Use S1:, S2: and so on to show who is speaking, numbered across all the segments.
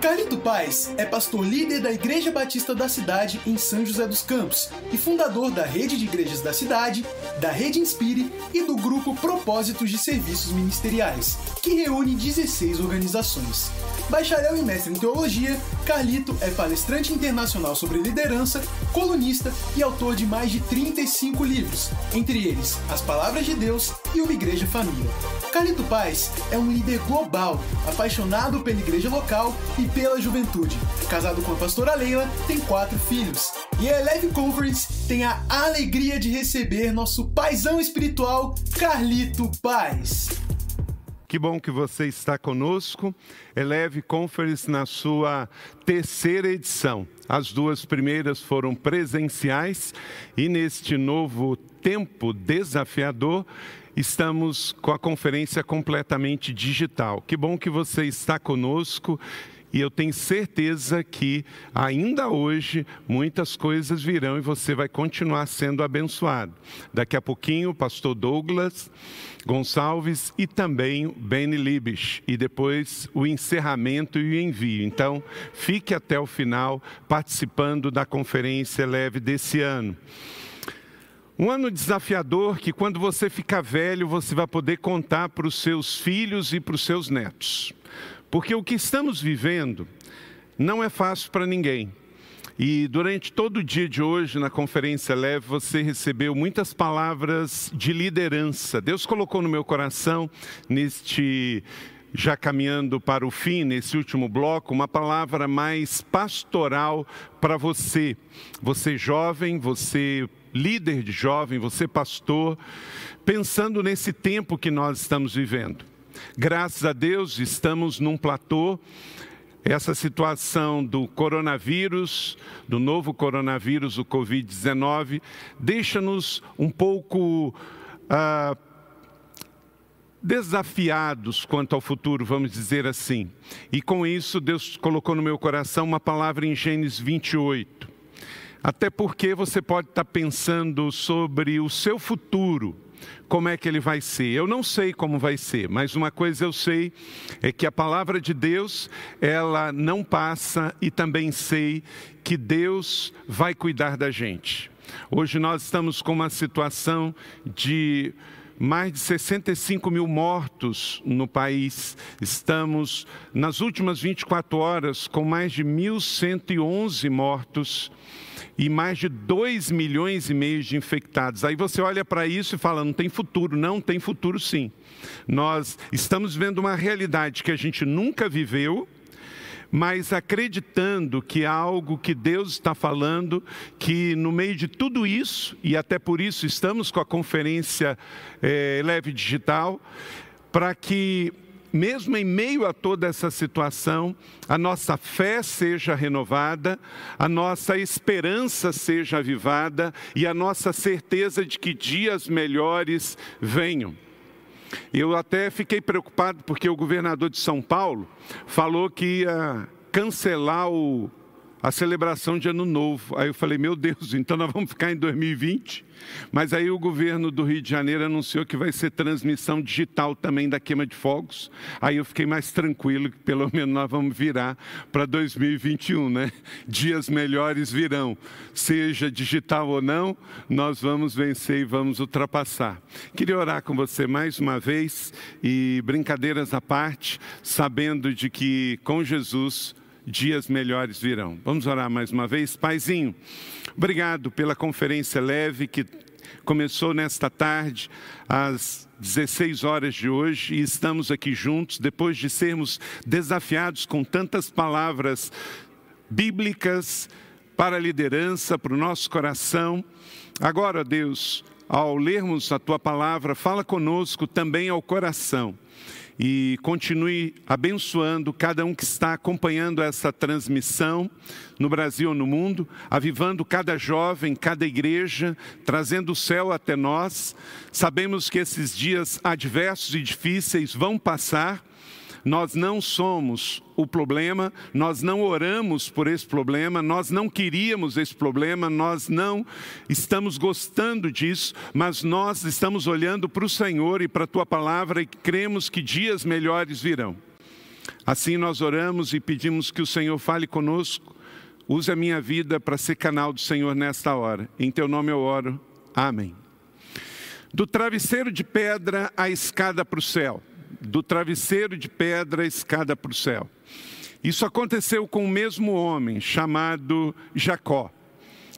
S1: Carlito Paz é pastor líder da Igreja Batista da cidade em São José dos Campos e fundador da rede de igrejas da cidade, da Rede Inspire e do grupo Propósitos de Serviços Ministeriais, que reúne 16 organizações. Bacharel e mestre em teologia, Carlito é palestrante internacional sobre liderança, colunista e autor de mais de 35 livros, entre eles As Palavras de Deus e Uma Igreja Família. Carlito Paz é um líder global, apaixonado pela igreja local e pela juventude. Casado com a pastora Leila, tem quatro filhos. E a Eleve Conference tem a alegria de receber nosso paizão espiritual, Carlito Paz.
S2: Que bom que você está conosco. Eleve Conference na sua terceira edição. As duas primeiras foram presenciais e neste novo tempo desafiador, estamos com a conferência completamente digital. Que bom que você está conosco e eu tenho certeza que ainda hoje muitas coisas virão e você vai continuar sendo abençoado. Daqui a pouquinho, o pastor Douglas Gonçalves e também o Benny Libisch, e depois o encerramento e o envio. Então, fique até o final participando da conferência leve desse ano. Um ano desafiador que, quando você ficar velho, você vai poder contar para os seus filhos e para os seus netos. Porque o que estamos vivendo não é fácil para ninguém. E durante todo o dia de hoje, na conferência leve, você recebeu muitas palavras de liderança. Deus colocou no meu coração, neste já caminhando para o fim, nesse último bloco, uma palavra mais pastoral para você. Você jovem, você líder de jovem, você pastor, pensando nesse tempo que nós estamos vivendo. Graças a Deus, estamos num platô. Essa situação do coronavírus, do novo coronavírus, o Covid-19, deixa-nos um pouco ah, desafiados quanto ao futuro, vamos dizer assim. E com isso, Deus colocou no meu coração uma palavra em Gênesis 28. Até porque você pode estar pensando sobre o seu futuro como é que ele vai ser. Eu não sei como vai ser, mas uma coisa eu sei é que a palavra de Deus, ela não passa e também sei que Deus vai cuidar da gente. Hoje nós estamos com uma situação de mais de 65 mil mortos no país. Estamos, nas últimas 24 horas, com mais de 1.111 mortos e mais de 2 milhões e meio de infectados. Aí você olha para isso e fala: não tem futuro. Não, tem futuro sim. Nós estamos vendo uma realidade que a gente nunca viveu mas acreditando que há algo que Deus está falando, que no meio de tudo isso, e até por isso estamos com a conferência é, Leve Digital, para que mesmo em meio a toda essa situação, a nossa fé seja renovada, a nossa esperança seja avivada e a nossa certeza de que dias melhores venham. Eu até fiquei preocupado porque o governador de São Paulo falou que ia cancelar o a celebração de Ano Novo. Aí eu falei, meu Deus, então nós vamos ficar em 2020? Mas aí o governo do Rio de Janeiro anunciou que vai ser transmissão digital também da queima de fogos. Aí eu fiquei mais tranquilo, que pelo menos nós vamos virar para 2021, né? Dias melhores virão. Seja digital ou não, nós vamos vencer e vamos ultrapassar. Queria orar com você mais uma vez e brincadeiras à parte, sabendo de que com Jesus dias melhores virão. Vamos orar mais uma vez. Paizinho, obrigado pela conferência leve que começou nesta tarde, às 16 horas de hoje, e estamos aqui juntos, depois de sermos desafiados com tantas palavras bíblicas para a liderança, para o nosso coração. Agora, Deus, ao lermos a tua palavra, fala conosco também ao coração e continue abençoando cada um que está acompanhando essa transmissão no Brasil ou no mundo, avivando cada jovem, cada igreja, trazendo o céu até nós. Sabemos que esses dias adversos e difíceis vão passar nós não somos o problema, nós não oramos por esse problema, nós não queríamos esse problema, nós não estamos gostando disso, mas nós estamos olhando para o Senhor e para a tua palavra e cremos que dias melhores virão. Assim nós oramos e pedimos que o Senhor fale conosco. Use a minha vida para ser canal do Senhor nesta hora. Em teu nome eu oro. Amém. Do travesseiro de pedra à escada para o céu. Do travesseiro de pedra escada para o céu. Isso aconteceu com o mesmo homem chamado Jacó.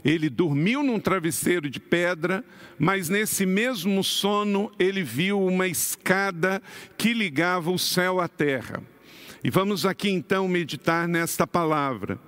S2: Ele dormiu num travesseiro de pedra, mas nesse mesmo sono ele viu uma escada que ligava o céu à terra. E vamos aqui então meditar nesta palavra.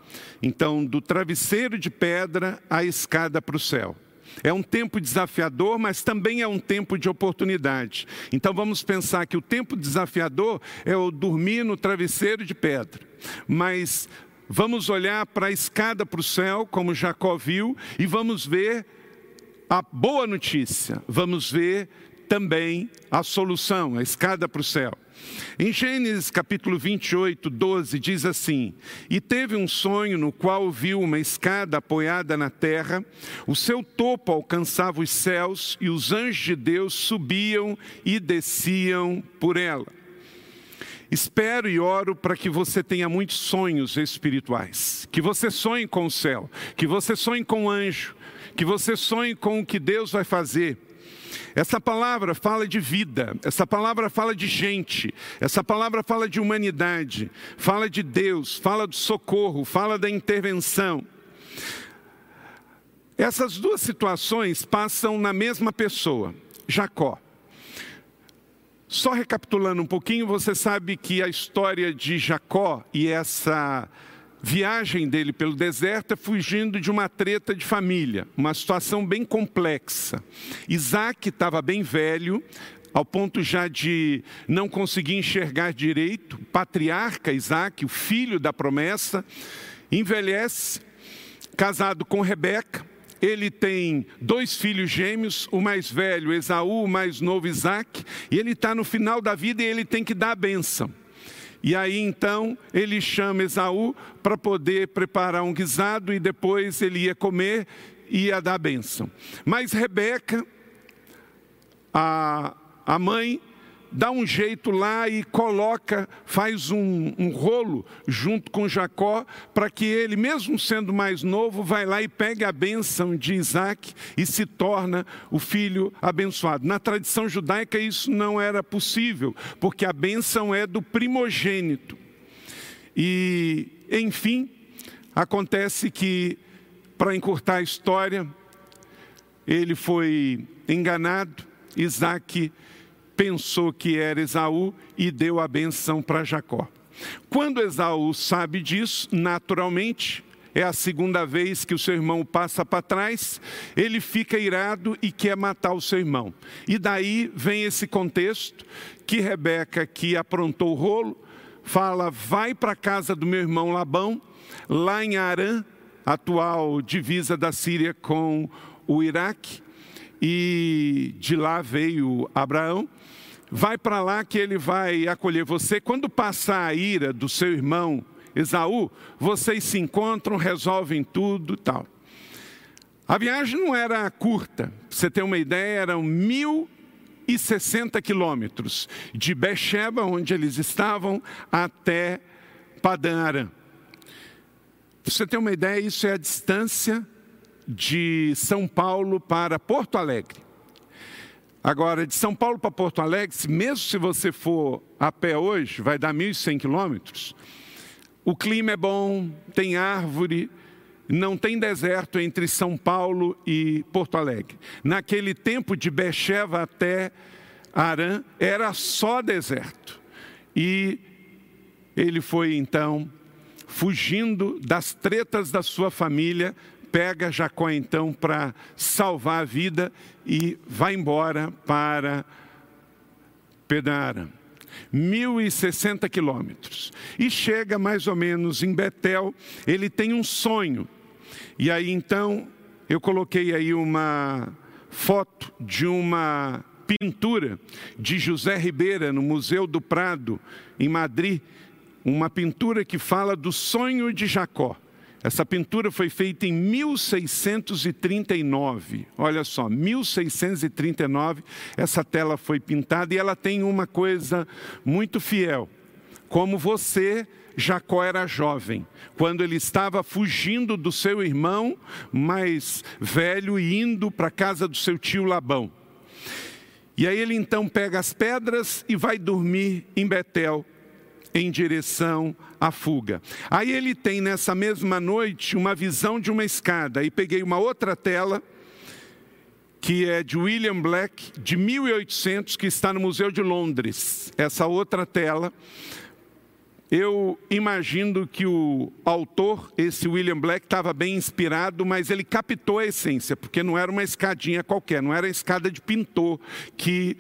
S2: Então, do travesseiro de pedra à escada para o céu. É um tempo desafiador, mas também é um tempo de oportunidade. Então vamos pensar que o tempo desafiador é o dormir no travesseiro de pedra. Mas vamos olhar para a escada para o céu, como Jacó viu, e vamos ver a boa notícia. Vamos ver também a solução, a escada para o céu. Em Gênesis capítulo 28, 12, diz assim: E teve um sonho no qual viu uma escada apoiada na terra, o seu topo alcançava os céus e os anjos de Deus subiam e desciam por ela. Espero e oro para que você tenha muitos sonhos espirituais, que você sonhe com o céu, que você sonhe com o anjo, que você sonhe com o que Deus vai fazer essa palavra fala de vida, essa palavra fala de gente, essa palavra fala de humanidade, fala de Deus, fala do socorro, fala da intervenção. Essas duas situações passam na mesma pessoa, Jacó. Só recapitulando um pouquinho, você sabe que a história de Jacó e essa viagem dele pelo deserto é fugindo de uma treta de família, uma situação bem complexa. Isaac estava bem velho, ao ponto já de não conseguir enxergar direito. Patriarca Isaac, o filho da promessa, envelhece, casado com Rebeca. Ele tem dois filhos gêmeos, o mais velho Esaú, o mais novo Isaac, e ele está no final da vida e ele tem que dar a bênção. E aí então ele chama Esaú para poder preparar um guisado e depois ele ia comer e ia dar bênção. Mas Rebeca, a, a mãe, dá um jeito lá e coloca, faz um, um rolo junto com Jacó, para que ele, mesmo sendo mais novo, vai lá e pegue a bênção de Isaac e se torna o filho abençoado. Na tradição judaica isso não era possível, porque a bênção é do primogênito. E, enfim, acontece que, para encurtar a história, ele foi enganado, Isaac pensou que era Esaú e deu a benção para Jacó. Quando Esaú sabe disso, naturalmente, é a segunda vez que o seu irmão passa para trás, ele fica irado e quer matar o seu irmão. E daí vem esse contexto que Rebeca, que aprontou o rolo, fala: vai para a casa do meu irmão Labão, lá em Arã, atual divisa da Síria com o Iraque, e de lá veio Abraão vai para lá que ele vai acolher você. Quando passar a ira do seu irmão Esaú, vocês se encontram, resolvem tudo tal. A viagem não era curta, você ter uma ideia, eram mil e sessenta quilômetros de Becheba, onde eles estavam, até Padã Aram. Você ter uma ideia, isso é a distância de São Paulo para Porto Alegre. Agora, de São Paulo para Porto Alegre, mesmo se você for a pé hoje, vai dar 1.100 quilômetros. O clima é bom, tem árvore, não tem deserto entre São Paulo e Porto Alegre. Naquele tempo, de Becheva até Arã, era só deserto. E ele foi então fugindo das tretas da sua família pega Jacó então para salvar a vida e vai embora para Pedara. 1.060 quilômetros. E chega mais ou menos em Betel, ele tem um sonho. E aí então, eu coloquei aí uma foto de uma pintura de José Ribeira no Museu do Prado, em Madrid, uma pintura que fala do sonho de Jacó. Essa pintura foi feita em 1639. Olha só, 1639, essa tela foi pintada e ela tem uma coisa muito fiel. como você, Jacó era jovem, quando ele estava fugindo do seu irmão mais velho e indo para a casa do seu tio Labão. E aí ele então pega as pedras e vai dormir em Betel, em direção à fuga. Aí ele tem nessa mesma noite uma visão de uma escada. E peguei uma outra tela que é de William Black, de 1800, que está no Museu de Londres. Essa outra tela eu imagino que o autor, esse William Black, estava bem inspirado, mas ele captou a essência, porque não era uma escadinha qualquer, não era a escada de pintor que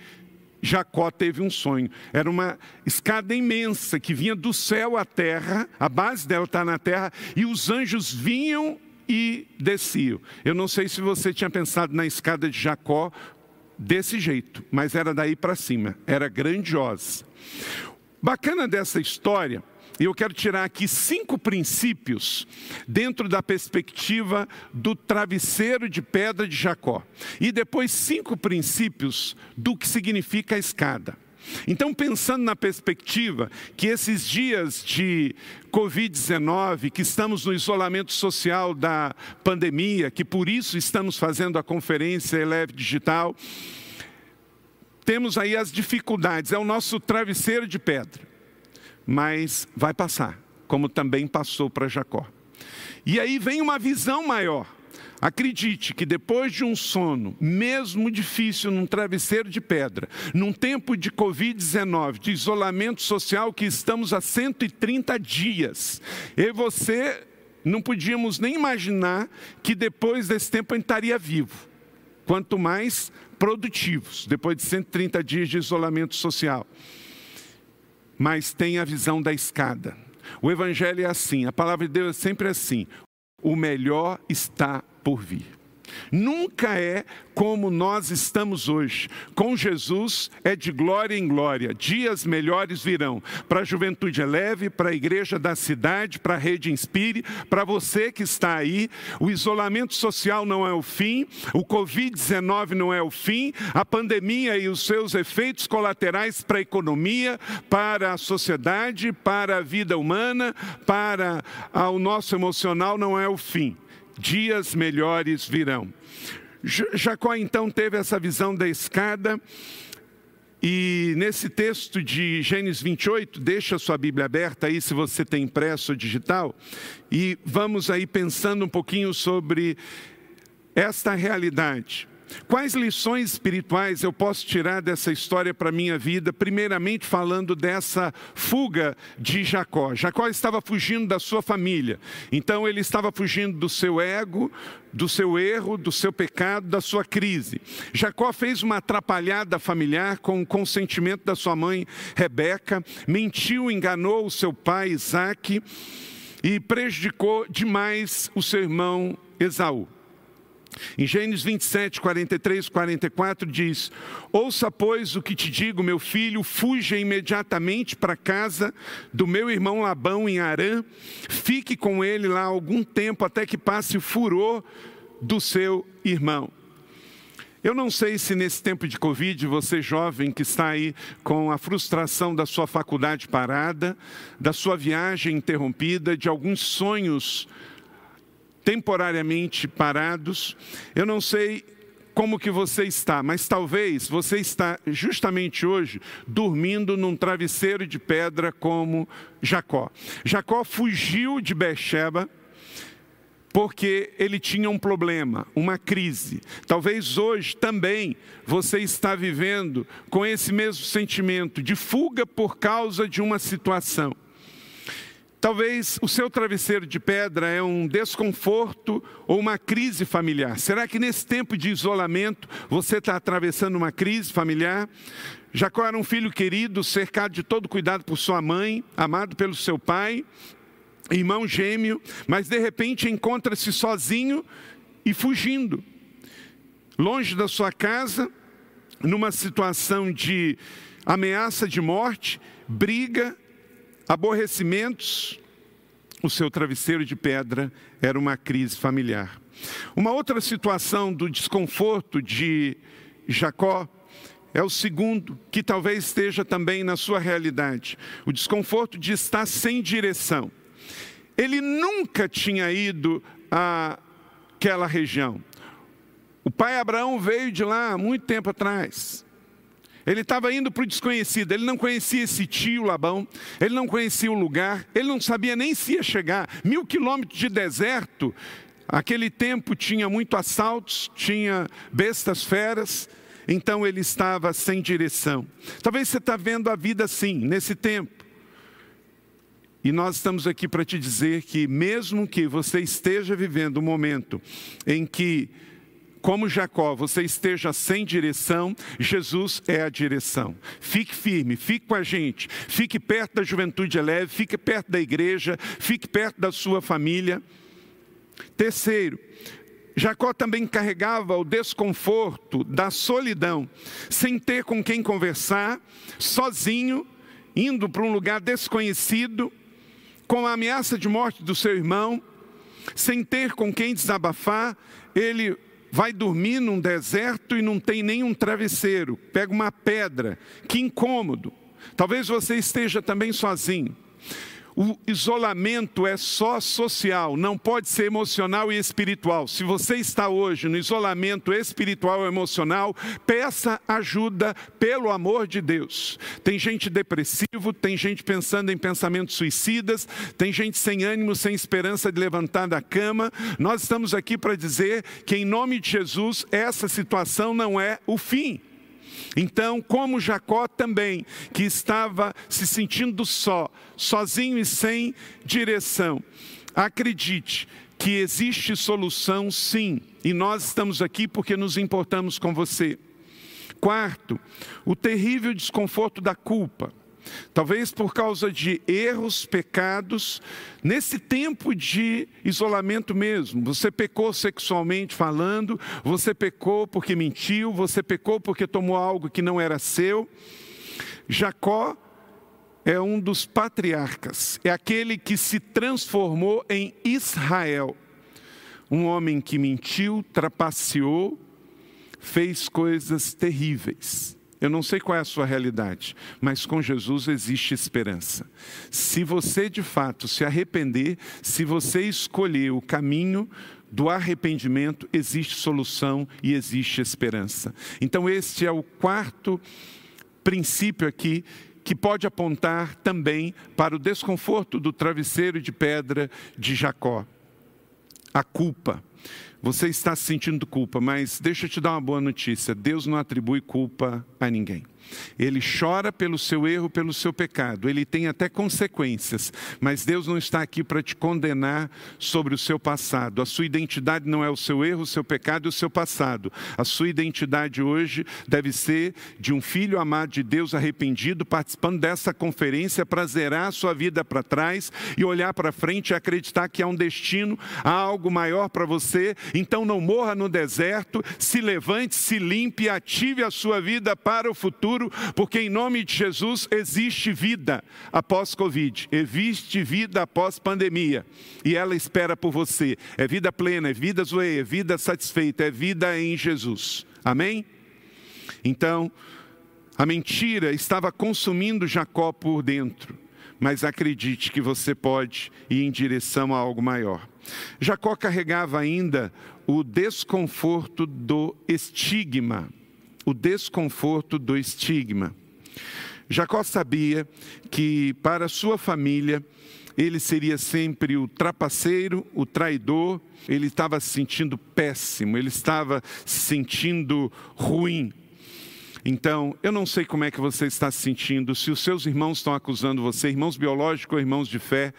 S2: Jacó teve um sonho. Era uma escada imensa que vinha do céu à terra, a base dela está na terra, e os anjos vinham e desciam. Eu não sei se você tinha pensado na escada de Jacó desse jeito, mas era daí para cima, era grandiosa. Bacana dessa história, e eu quero tirar aqui cinco princípios dentro da perspectiva do travesseiro de pedra de Jacó. E depois cinco princípios do que significa a escada. Então, pensando na perspectiva que esses dias de Covid-19, que estamos no isolamento social da pandemia, que por isso estamos fazendo a conferência Eleve Digital, temos aí as dificuldades, é o nosso travesseiro de pedra, mas vai passar, como também passou para Jacó. E aí vem uma visão maior. Acredite que depois de um sono, mesmo difícil, num travesseiro de pedra, num tempo de Covid-19, de isolamento social que estamos há 130 dias, eu e você não podíamos nem imaginar que depois desse tempo estaria vivo. Quanto mais produtivos, depois de 130 dias de isolamento social. Mas tem a visão da escada. O Evangelho é assim, a palavra de Deus é sempre assim: o melhor está por vir. Nunca é como nós estamos hoje. Com Jesus é de glória em glória. Dias melhores virão. Para a juventude leve, para a igreja da cidade, para a rede Inspire, para você que está aí. O isolamento social não é o fim, o Covid-19 não é o fim, a pandemia e os seus efeitos colaterais para a economia, para a sociedade, para a vida humana, para o nosso emocional não é o fim dias melhores virão. Jacó então teve essa visão da escada, e nesse texto de Gênesis 28, deixa a sua Bíblia aberta aí, se você tem impresso ou digital, e vamos aí pensando um pouquinho sobre esta realidade. Quais lições espirituais eu posso tirar dessa história para a minha vida? Primeiramente, falando dessa fuga de Jacó. Jacó estava fugindo da sua família, então ele estava fugindo do seu ego, do seu erro, do seu pecado, da sua crise. Jacó fez uma atrapalhada familiar com o consentimento da sua mãe Rebeca, mentiu, enganou o seu pai Isaac e prejudicou demais o seu irmão Esaú. Em Gênesis 27, 43, 44 diz: Ouça, pois, o que te digo, meu filho, fuja imediatamente para casa do meu irmão Labão em Arã, fique com ele lá algum tempo até que passe o furor do seu irmão. Eu não sei se nesse tempo de Covid, você jovem que está aí com a frustração da sua faculdade parada, da sua viagem interrompida, de alguns sonhos temporariamente parados. Eu não sei como que você está, mas talvez você está justamente hoje dormindo num travesseiro de pedra como Jacó. Jacó fugiu de Beersheba porque ele tinha um problema, uma crise. Talvez hoje também você está vivendo com esse mesmo sentimento de fuga por causa de uma situação. Talvez o seu travesseiro de pedra é um desconforto ou uma crise familiar. Será que nesse tempo de isolamento você está atravessando uma crise familiar? Jacó era um filho querido, cercado de todo cuidado por sua mãe, amado pelo seu pai, irmão gêmeo, mas de repente encontra-se sozinho e fugindo, longe da sua casa, numa situação de ameaça de morte, briga aborrecimentos, o seu travesseiro de pedra era uma crise familiar. Uma outra situação do desconforto de Jacó é o segundo, que talvez esteja também na sua realidade: o desconforto de estar sem direção. Ele nunca tinha ido àquela região. O pai Abraão veio de lá muito tempo atrás. Ele estava indo para o desconhecido, ele não conhecia esse tio Labão, ele não conhecia o lugar, ele não sabia nem se ia chegar. Mil quilômetros de deserto, aquele tempo tinha muito assaltos, tinha bestas feras, então ele estava sem direção. Talvez você está vendo a vida assim, nesse tempo. E nós estamos aqui para te dizer que, mesmo que você esteja vivendo um momento em que como Jacó, você esteja sem direção, Jesus é a direção. Fique firme, fique com a gente, fique perto da juventude leve, fique perto da igreja, fique perto da sua família. Terceiro, Jacó também carregava o desconforto da solidão, sem ter com quem conversar, sozinho, indo para um lugar desconhecido, com a ameaça de morte do seu irmão, sem ter com quem desabafar, ele vai dormir num deserto e não tem nenhum travesseiro, pega uma pedra, que incômodo. Talvez você esteja também sozinho. O isolamento é só social, não pode ser emocional e espiritual. Se você está hoje no isolamento espiritual e emocional, peça ajuda pelo amor de Deus. Tem gente depressivo, tem gente pensando em pensamentos suicidas, tem gente sem ânimo, sem esperança de levantar da cama. Nós estamos aqui para dizer que em nome de Jesus essa situação não é o fim. Então, como Jacó também, que estava se sentindo só, sozinho e sem direção, acredite que existe solução sim, e nós estamos aqui porque nos importamos com você. Quarto, o terrível desconforto da culpa. Talvez por causa de erros, pecados, nesse tempo de isolamento mesmo. Você pecou sexualmente falando, você pecou porque mentiu, você pecou porque tomou algo que não era seu. Jacó é um dos patriarcas, é aquele que se transformou em Israel. Um homem que mentiu, trapaceou, fez coisas terríveis. Eu não sei qual é a sua realidade, mas com Jesus existe esperança. Se você de fato se arrepender, se você escolher o caminho do arrependimento, existe solução e existe esperança. Então, este é o quarto princípio aqui que pode apontar também para o desconforto do travesseiro de pedra de Jacó. A culpa. Você está sentindo culpa, mas deixa eu te dar uma boa notícia: Deus não atribui culpa a ninguém. Ele chora pelo seu erro, pelo seu pecado. Ele tem até consequências, mas Deus não está aqui para te condenar sobre o seu passado. A sua identidade não é o seu erro, o seu pecado e o seu passado. A sua identidade hoje deve ser de um filho amado de Deus arrependido, participando dessa conferência para zerar a sua vida para trás e olhar para frente e acreditar que há um destino, há algo maior para você. Então não morra no deserto, se levante, se limpe ative a sua vida para o futuro porque em nome de Jesus existe vida após Covid, existe vida após pandemia, e ela espera por você. É vida plena, é vida zoeia, é vida satisfeita, é vida em Jesus. Amém? Então, a mentira estava consumindo Jacó por dentro, mas acredite que você pode ir em direção a algo maior. Jacó carregava ainda o desconforto do estigma o desconforto do estigma. Jacó sabia que para sua família ele seria sempre o trapaceiro, o traidor, ele estava se sentindo péssimo, ele estava se sentindo ruim. Então, eu não sei como é que você está se sentindo, se os seus irmãos estão acusando você, irmãos biológicos ou irmãos de fé,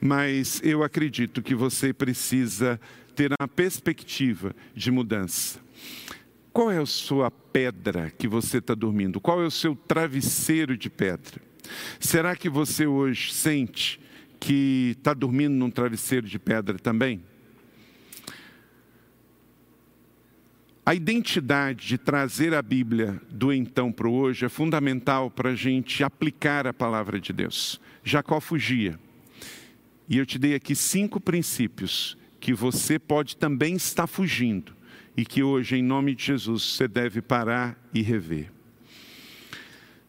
S2: mas eu acredito que você precisa ter uma perspectiva de mudança. Qual é a sua pedra que você está dormindo? Qual é o seu travesseiro de pedra? Será que você hoje sente que está dormindo num travesseiro de pedra também? A identidade de trazer a Bíblia do então para o hoje é fundamental para a gente aplicar a palavra de Deus. Jacó fugia. E eu te dei aqui cinco princípios que você pode também estar fugindo e que hoje, em nome de Jesus, você deve parar e rever.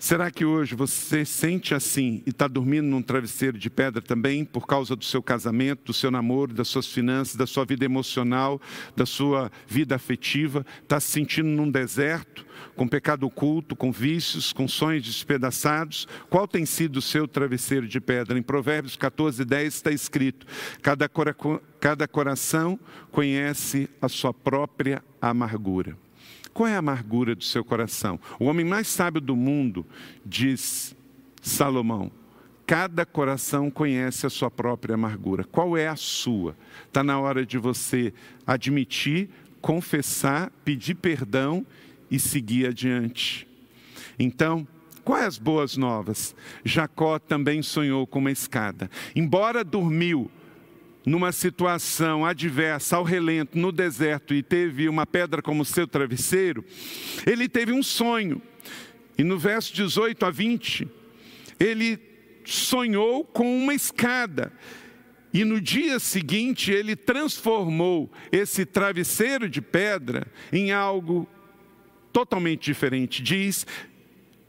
S2: Será que hoje você sente assim e está dormindo num travesseiro de pedra também por causa do seu casamento, do seu namoro, das suas finanças, da sua vida emocional, da sua vida afetiva? Está se sentindo num deserto, com pecado oculto, com vícios, com sonhos despedaçados? Qual tem sido o seu travesseiro de pedra? Em Provérbios 14, 10 está escrito: cada, cora cada coração conhece a sua própria amargura. Qual é a amargura do seu coração? O homem mais sábio do mundo, diz Salomão, cada coração conhece a sua própria amargura. Qual é a sua? Está na hora de você admitir, confessar, pedir perdão e seguir adiante. Então, quais as boas novas? Jacó também sonhou com uma escada. Embora dormiu numa situação adversa, ao relento, no deserto, e teve uma pedra como seu travesseiro, ele teve um sonho. E no verso 18 a 20, ele sonhou com uma escada. E no dia seguinte, ele transformou esse travesseiro de pedra em algo totalmente diferente. Diz: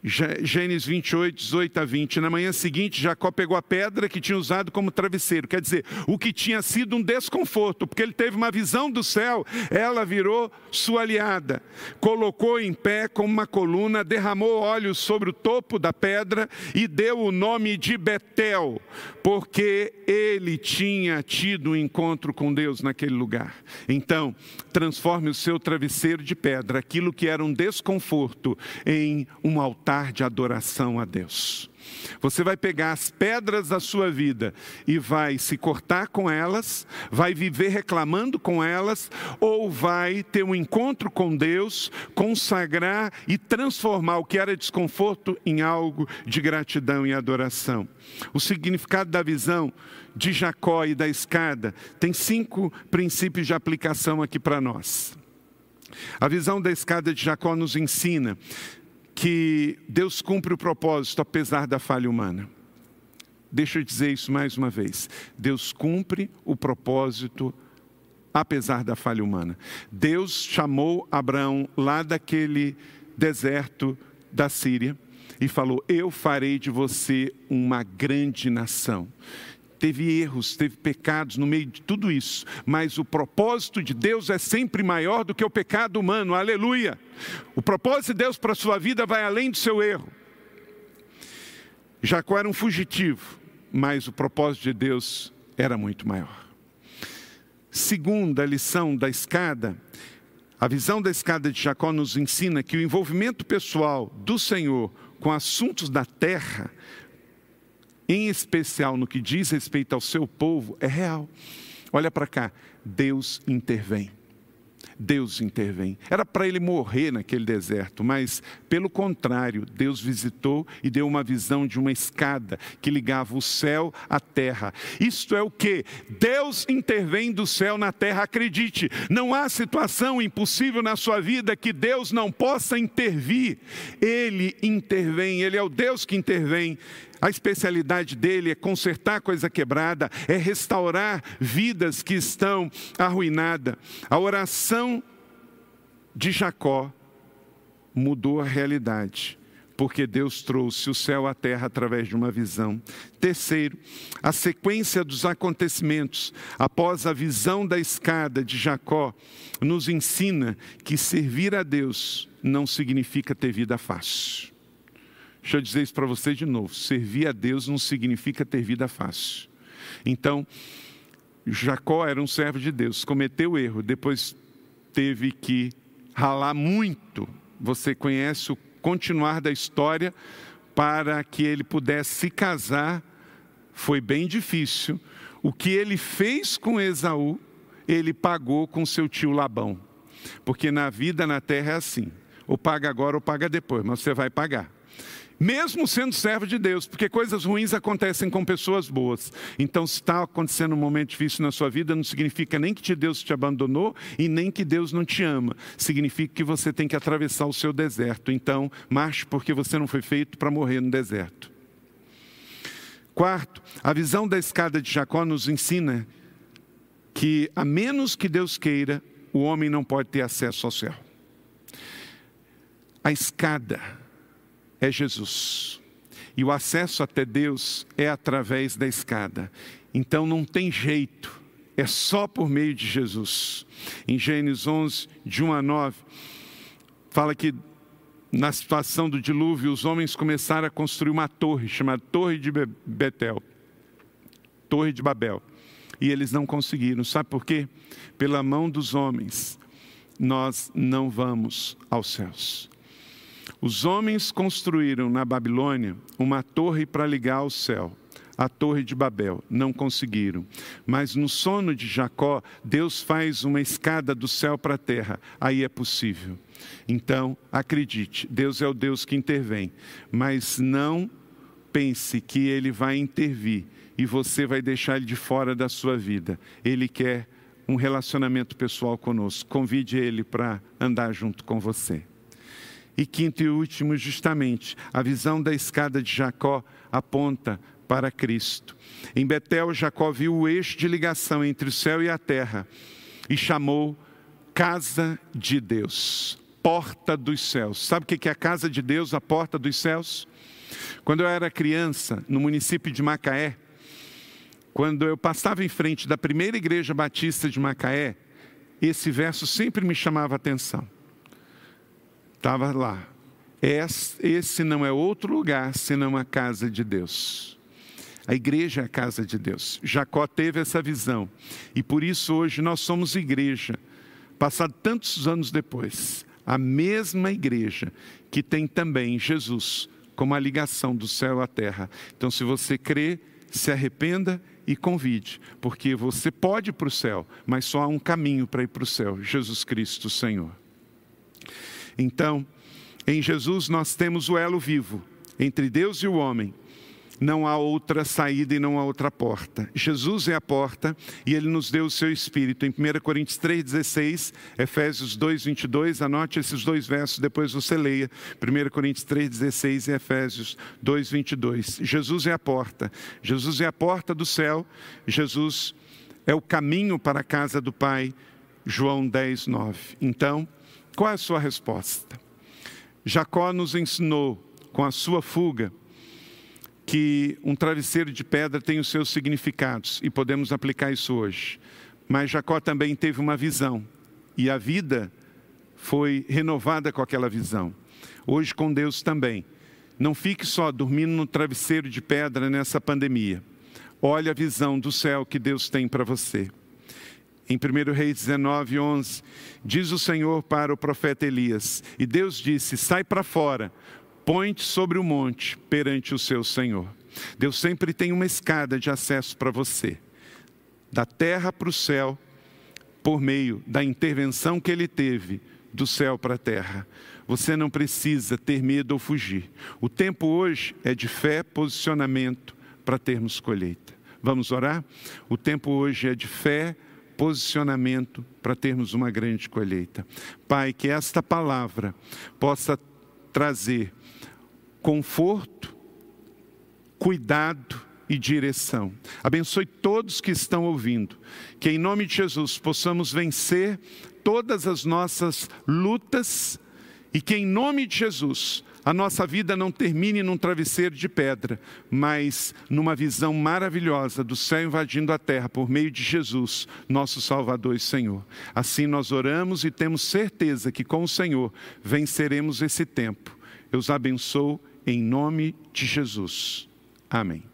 S2: Gênesis 28, 18 a 20. Na manhã seguinte, Jacó pegou a pedra que tinha usado como travesseiro, quer dizer, o que tinha sido um desconforto, porque ele teve uma visão do céu, ela virou sua aliada. Colocou em pé como uma coluna, derramou óleo sobre o topo da pedra e deu o nome de Betel, porque ele tinha tido um encontro com Deus naquele lugar. Então, transforme o seu travesseiro de pedra, aquilo que era um desconforto, em um altar altar de adoração a Deus. Você vai pegar as pedras da sua vida e vai se cortar com elas, vai viver reclamando com elas, ou vai ter um encontro com Deus, consagrar e transformar o que era desconforto em algo de gratidão e adoração. O significado da visão de Jacó e da escada tem cinco princípios de aplicação aqui para nós. A visão da escada de Jacó nos ensina que Deus cumpre o propósito apesar da falha humana. Deixa eu dizer isso mais uma vez. Deus cumpre o propósito apesar da falha humana. Deus chamou Abraão lá daquele deserto da Síria e falou: Eu farei de você uma grande nação teve erros, teve pecados no meio de tudo isso, mas o propósito de Deus é sempre maior do que o pecado humano, aleluia. O propósito de Deus para a sua vida vai além do seu erro. Jacó era um fugitivo, mas o propósito de Deus era muito maior. Segunda lição da escada, a visão da escada de Jacó nos ensina que o envolvimento pessoal do Senhor com assuntos da terra em especial no que diz respeito ao seu povo, é real. Olha para cá, Deus intervém. Deus intervém. Era para ele morrer naquele deserto, mas, pelo contrário, Deus visitou e deu uma visão de uma escada que ligava o céu à terra. Isto é o que? Deus intervém do céu na terra. Acredite, não há situação impossível na sua vida que Deus não possa intervir. Ele intervém, Ele é o Deus que intervém. A especialidade dele é consertar coisa quebrada, é restaurar vidas que estão arruinadas. A oração de Jacó mudou a realidade porque Deus trouxe o céu à terra através de uma visão. Terceiro, a sequência dos acontecimentos após a visão da escada de Jacó nos ensina que servir a Deus não significa ter vida fácil. Deixa eu dizer isso para você de novo: servir a Deus não significa ter vida fácil. Então, Jacó era um servo de Deus, cometeu erro, depois teve que ralar muito. Você conhece o continuar da história para que ele pudesse se casar. Foi bem difícil. O que ele fez com Esaú, ele pagou com seu tio Labão. Porque na vida na terra é assim: ou paga agora ou paga depois, mas você vai pagar mesmo sendo servo de Deus, porque coisas ruins acontecem com pessoas boas. Então, se está acontecendo um momento difícil na sua vida, não significa nem que Deus te abandonou e nem que Deus não te ama. Significa que você tem que atravessar o seu deserto. Então, marche, porque você não foi feito para morrer no deserto. Quarto, a visão da escada de Jacó nos ensina que, a menos que Deus queira, o homem não pode ter acesso ao céu. A escada é Jesus. E o acesso até Deus é através da escada. Então não tem jeito, é só por meio de Jesus. Em Gênesis 11, de 1 a 9, fala que na situação do dilúvio, os homens começaram a construir uma torre chamada Torre de Betel, Torre de Babel. E eles não conseguiram. Sabe por quê? Pela mão dos homens, nós não vamos aos céus. Os homens construíram na Babilônia uma torre para ligar ao céu, a Torre de Babel. Não conseguiram. Mas no sono de Jacó, Deus faz uma escada do céu para a terra. Aí é possível. Então, acredite, Deus é o Deus que intervém. Mas não pense que ele vai intervir e você vai deixar ele de fora da sua vida. Ele quer um relacionamento pessoal conosco. Convide ele para andar junto com você. E quinto e último, justamente, a visão da escada de Jacó aponta para Cristo. Em Betel, Jacó viu o eixo de ligação entre o céu e a terra e chamou casa de Deus, porta dos céus. Sabe o que é a casa de Deus, a porta dos céus? Quando eu era criança, no município de Macaé, quando eu passava em frente da primeira igreja batista de Macaé, esse verso sempre me chamava a atenção. Estava lá. Esse não é outro lugar senão a casa de Deus. A igreja é a casa de Deus. Jacó teve essa visão. E por isso hoje nós somos igreja. Passado tantos anos depois, a mesma igreja que tem também Jesus como a ligação do céu à terra. Então, se você crê, se arrependa e convide, porque você pode ir para o céu, mas só há um caminho para ir para o céu: Jesus Cristo, Senhor. Então, em Jesus nós temos o elo vivo entre Deus e o homem. Não há outra saída e não há outra porta. Jesus é a porta e ele nos deu o seu espírito. Em 1 Coríntios 3,16, Efésios 2,22, anote esses dois versos, depois você leia. 1 Coríntios 3,16 e Efésios 2,22. Jesus é a porta. Jesus é a porta do céu. Jesus é o caminho para a casa do Pai. João 10, 9. Então, qual é a sua resposta? Jacó nos ensinou com a sua fuga que um travesseiro de pedra tem os seus significados e podemos aplicar isso hoje. Mas Jacó também teve uma visão e a vida foi renovada com aquela visão. Hoje com Deus também. Não fique só dormindo no travesseiro de pedra nessa pandemia. Olhe a visão do céu que Deus tem para você. Em 1 Reis 19, 11, diz o Senhor para o profeta Elias: E Deus disse: Sai para fora, põe-te sobre o monte perante o seu Senhor. Deus sempre tem uma escada de acesso para você, da terra para o céu, por meio da intervenção que ele teve do céu para a terra. Você não precisa ter medo ou fugir. O tempo hoje é de fé, posicionamento para termos colheita. Vamos orar? O tempo hoje é de fé, posicionamento para termos uma grande colheita. Pai, que esta palavra possa trazer conforto, cuidado e direção. Abençoe todos que estão ouvindo, que em nome de Jesus possamos vencer todas as nossas lutas e que em nome de Jesus a nossa vida não termine num travesseiro de pedra, mas numa visão maravilhosa do céu invadindo a terra por meio de Jesus, nosso Salvador e Senhor. Assim nós oramos e temos certeza que com o Senhor venceremos esse tempo. Eu os abençoo em nome de Jesus. Amém.